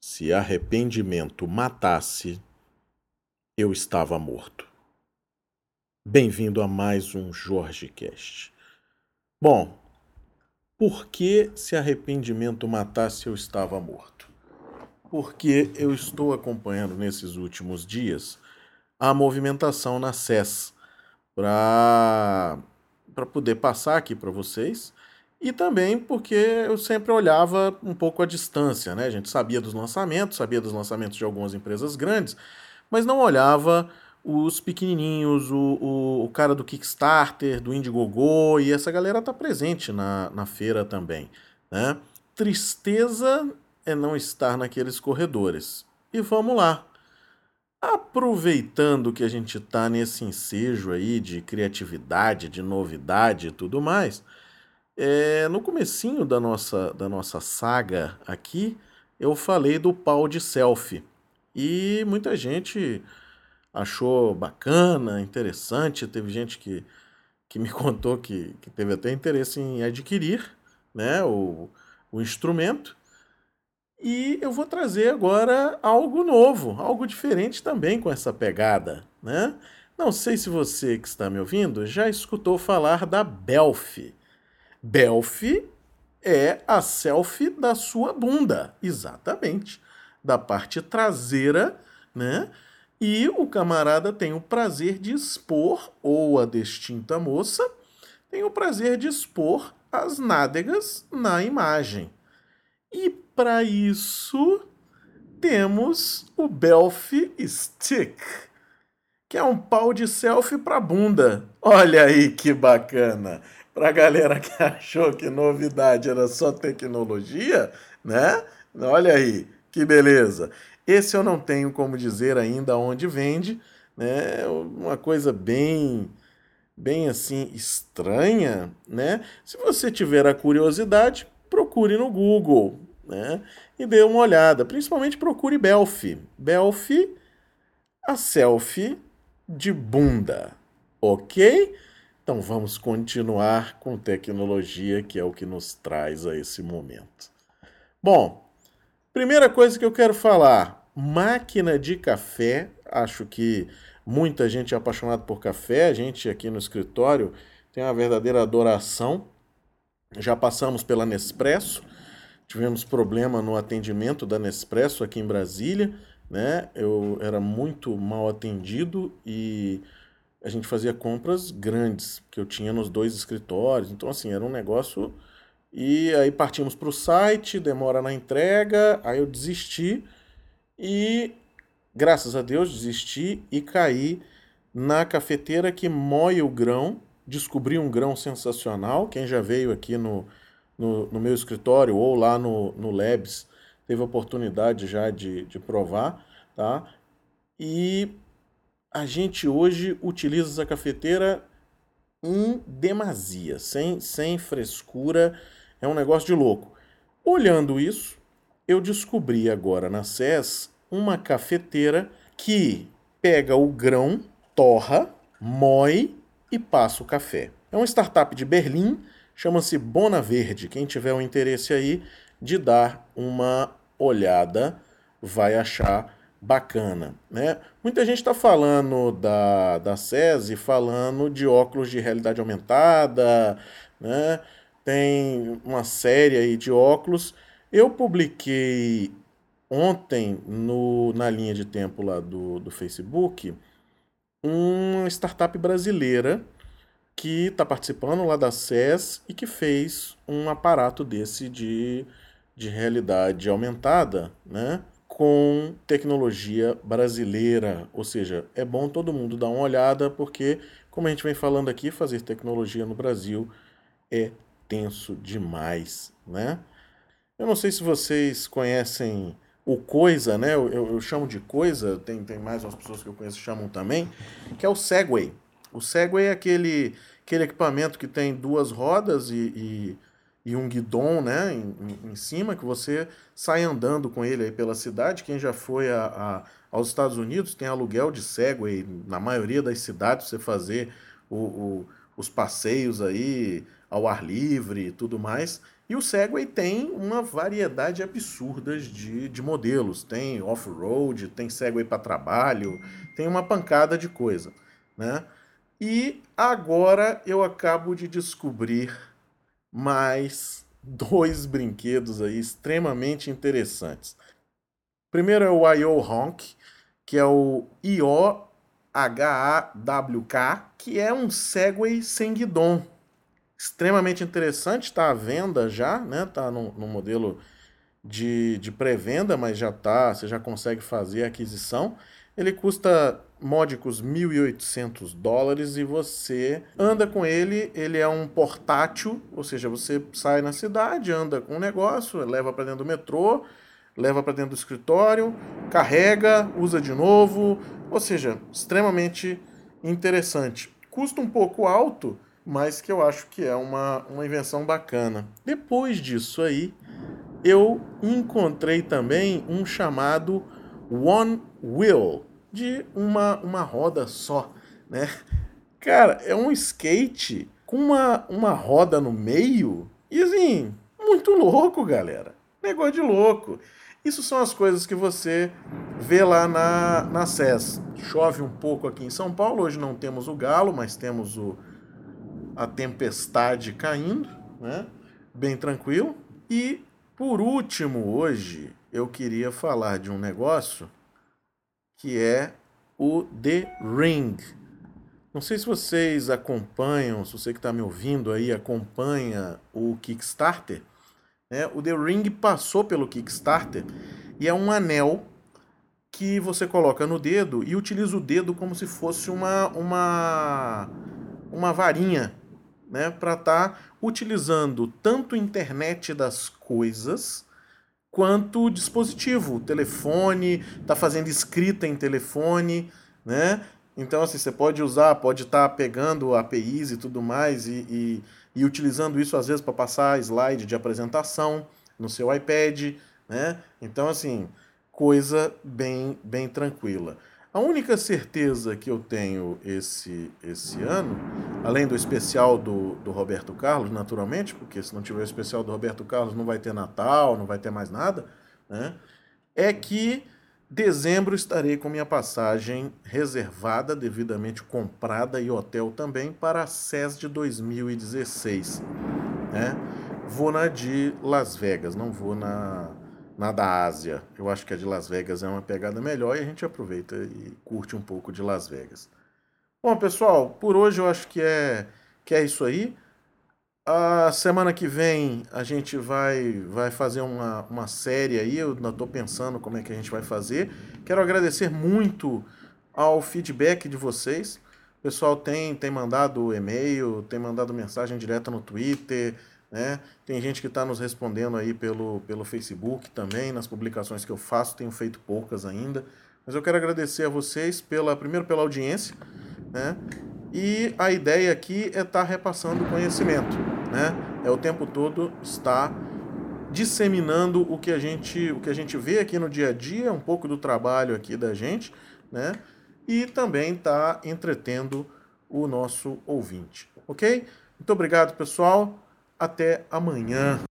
Se arrependimento matasse, eu estava morto. Bem-vindo a mais um Jorge Cast. Bom, por que se arrependimento matasse eu estava morto? Porque eu estou acompanhando nesses últimos dias a movimentação na SES para poder passar aqui para vocês e também porque eu sempre olhava um pouco à distância, né? A gente sabia dos lançamentos, sabia dos lançamentos de algumas empresas grandes, mas não olhava os pequenininhos, o, o, o cara do Kickstarter, do Indiegogo, e essa galera tá presente na, na feira também, né? Tristeza é não estar naqueles corredores. E vamos lá. Aproveitando que a gente tá nesse ensejo aí de criatividade, de novidade e tudo mais, é, no comecinho da nossa, da nossa saga aqui, eu falei do pau de selfie. E muita gente achou bacana, interessante. Teve gente que, que me contou que, que teve até interesse em adquirir né, o, o instrumento. E eu vou trazer agora algo novo, algo diferente também com essa pegada, né? Não sei se você que está me ouvindo já escutou falar da Belf. Belf é a selfie da sua bunda, exatamente, da parte traseira, né? E o camarada tem o prazer de expor, ou a destinta moça, tem o prazer de expor as nádegas na imagem. E para isso temos o Belf Stick, que é um pau de selfie para bunda. Olha aí que bacana! Para galera que achou que novidade era só tecnologia, né? Olha aí, que beleza. Esse eu não tenho como dizer ainda onde vende, né? Uma coisa bem bem assim estranha, né? Se você tiver a curiosidade, procure no Google, né? E dê uma olhada, principalmente procure Belfi. Belfi a selfie de bunda, OK? Então vamos continuar com tecnologia, que é o que nos traz a esse momento. Bom, primeira coisa que eu quero falar: máquina de café. Acho que muita gente é apaixonada por café. A gente aqui no escritório tem uma verdadeira adoração. Já passamos pela Nespresso, tivemos problema no atendimento da Nespresso aqui em Brasília, né? Eu era muito mal atendido e a gente fazia compras grandes que eu tinha nos dois escritórios. Então, assim, era um negócio. E aí partimos para o site, demora na entrega, aí eu desisti e, graças a Deus, desisti e caí na cafeteira que moe o grão. Descobri um grão sensacional. Quem já veio aqui no, no, no meu escritório ou lá no, no Labs teve a oportunidade já de, de provar, tá? E a gente hoje utiliza essa cafeteira em demasia, sem, sem frescura, é um negócio de louco. Olhando isso, eu descobri agora na SES uma cafeteira que pega o grão, torra, moe e passa o café. É uma startup de Berlim, chama-se Bona Verde. Quem tiver o interesse aí de dar uma olhada vai achar bacana, né? Muita gente está falando da, da SESI, falando de óculos de realidade aumentada, né? Tem uma série aí de óculos. Eu publiquei ontem no, na linha de tempo lá do, do Facebook uma startup brasileira que está participando lá da SES e que fez um aparato desse de, de realidade aumentada, né? com tecnologia brasileira. Ou seja, é bom todo mundo dar uma olhada, porque, como a gente vem falando aqui, fazer tecnologia no Brasil é tenso demais, né? Eu não sei se vocês conhecem o Coisa, né? Eu, eu, chamo de Coisa, tem, tem mais umas pessoas que eu conheço que chamam também, que é o Segway. O Segway é aquele, aquele equipamento que tem duas rodas e, e e um guidon né, em, em, cima, que você sai andando com ele aí pela cidade. Quem já foi a, a, aos Estados Unidos tem aluguel de Segway, na maioria das cidades, você fazer o, o, os passeios aí ao ar livre e tudo mais. E o Segway tem uma variedade absurda de, de modelos. Tem off-road, tem Segway para trabalho, tem uma pancada de coisa. Né? E agora eu acabo de descobrir mais dois brinquedos aí extremamente interessantes. Primeiro é o IO Honk, que é o IOHAWK, que é um Segway sem guidon extremamente interessante, está à venda já, né? Está no, no, modelo de, de pré-venda, mas já tá, você já consegue fazer a aquisição. Ele custa módicos 1.800 dólares e você anda com ele. Ele é um portátil, ou seja, você sai na cidade, anda com o negócio, leva para dentro do metrô, leva para dentro do escritório, carrega, usa de novo, ou seja, extremamente interessante. Custa um pouco alto, mas que eu acho que é uma, uma invenção bacana. Depois disso aí, eu encontrei também um chamado One Wheel, de uma, uma roda só, né? Cara, é um skate com uma, uma roda no meio e assim, muito louco, galera. Negócio de louco. Isso são as coisas que você vê lá na, na SES. Chove um pouco aqui em São Paulo, hoje não temos o galo, mas temos o, a tempestade caindo, né? Bem tranquilo. E por último, hoje eu queria falar de um negócio que é o The Ring. Não sei se vocês acompanham, se você que está me ouvindo aí acompanha o Kickstarter. Né? O The Ring passou pelo Kickstarter e é um anel que você coloca no dedo e utiliza o dedo como se fosse uma, uma, uma varinha né, para estar tá utilizando tanto a internet das coisas quanto dispositivo, telefone, tá fazendo escrita em telefone, né? Então, assim, você pode usar, pode estar tá pegando APIs e tudo mais e, e, e utilizando isso às vezes para passar slide de apresentação no seu iPad, né? Então, assim, coisa bem, bem tranquila. A única certeza que eu tenho esse, esse ano, além do especial do, do Roberto Carlos, naturalmente, porque se não tiver o especial do Roberto Carlos não vai ter Natal, não vai ter mais nada, né? É que dezembro estarei com minha passagem reservada, devidamente comprada e hotel também para a SES de 2016. Né? Vou na de Las Vegas, não vou na na da Ásia. Eu acho que a de Las Vegas é uma pegada melhor e a gente aproveita e curte um pouco de Las Vegas. Bom, pessoal, por hoje eu acho que é, que é isso aí. A semana que vem a gente vai, vai fazer uma, uma série aí, eu ainda estou pensando como é que a gente vai fazer. Quero agradecer muito ao feedback de vocês. O pessoal tem, tem mandado e-mail, tem mandado mensagem direta no Twitter, né? Tem gente que está nos respondendo aí pelo, pelo Facebook também, nas publicações que eu faço, tenho feito poucas ainda. Mas eu quero agradecer a vocês pela primeiro pela audiência, né? E a ideia aqui é estar tá repassando conhecimento, né? É o tempo todo estar disseminando o que a gente o que a gente vê aqui no dia a dia, um pouco do trabalho aqui da gente, né? E também tá entretendo o nosso ouvinte, ok? Muito obrigado, pessoal. Até amanhã.